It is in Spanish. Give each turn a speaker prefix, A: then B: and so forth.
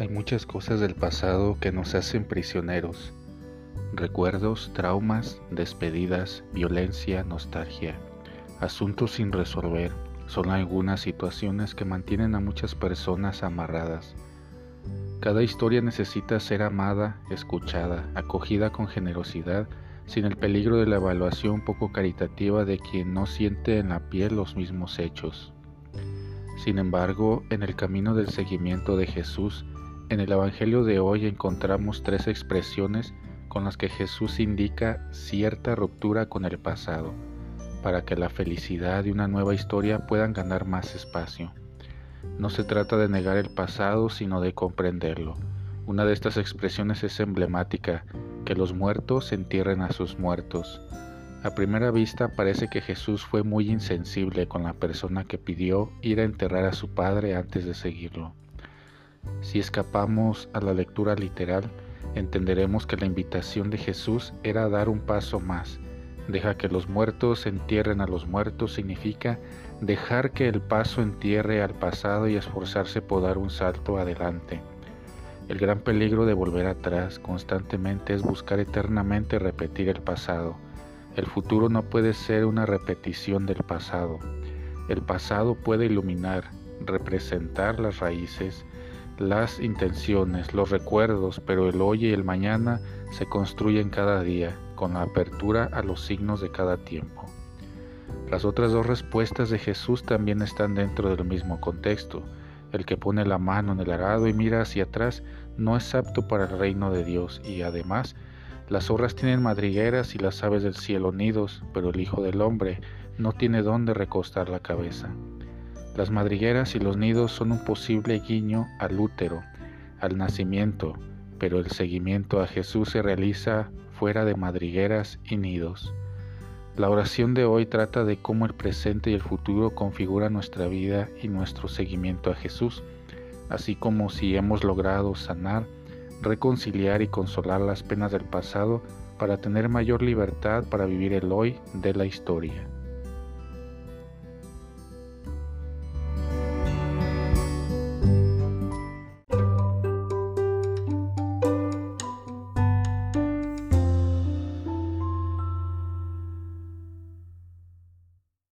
A: Hay muchas cosas del pasado que nos hacen prisioneros. Recuerdos, traumas, despedidas, violencia, nostalgia. Asuntos sin resolver son algunas situaciones que mantienen a muchas personas amarradas. Cada historia necesita ser amada, escuchada, acogida con generosidad, sin el peligro de la evaluación poco caritativa de quien no siente en la piel los mismos hechos. Sin embargo, en el camino del seguimiento de Jesús, en el Evangelio de hoy encontramos tres expresiones con las que Jesús indica cierta ruptura con el pasado, para que la felicidad y una nueva historia puedan ganar más espacio. No se trata de negar el pasado, sino de comprenderlo. Una de estas expresiones es emblemática, que los muertos entierren a sus muertos. A primera vista parece que Jesús fue muy insensible con la persona que pidió ir a enterrar a su padre antes de seguirlo. Si escapamos a la lectura literal, entenderemos que la invitación de Jesús era dar un paso más. Deja que los muertos entierren a los muertos significa dejar que el paso entierre al pasado y esforzarse por dar un salto adelante. El gran peligro de volver atrás constantemente es buscar eternamente repetir el pasado. El futuro no puede ser una repetición del pasado. El pasado puede iluminar, representar las raíces, las intenciones, los recuerdos, pero el hoy y el mañana se construyen cada día, con la apertura a los signos de cada tiempo. Las otras dos respuestas de Jesús también están dentro del mismo contexto. El que pone la mano en el arado y mira hacia atrás no es apto para el reino de Dios y además las zorras tienen madrigueras y las aves del cielo nidos, pero el Hijo del Hombre no tiene dónde recostar la cabeza. Las madrigueras y los nidos son un posible guiño al útero, al nacimiento, pero el seguimiento a Jesús se realiza fuera de madrigueras y nidos. La oración de hoy trata de cómo el presente y el futuro configuran nuestra vida y nuestro seguimiento a Jesús, así como si hemos logrado sanar, reconciliar y consolar las penas del pasado para tener mayor libertad para vivir el hoy de la historia.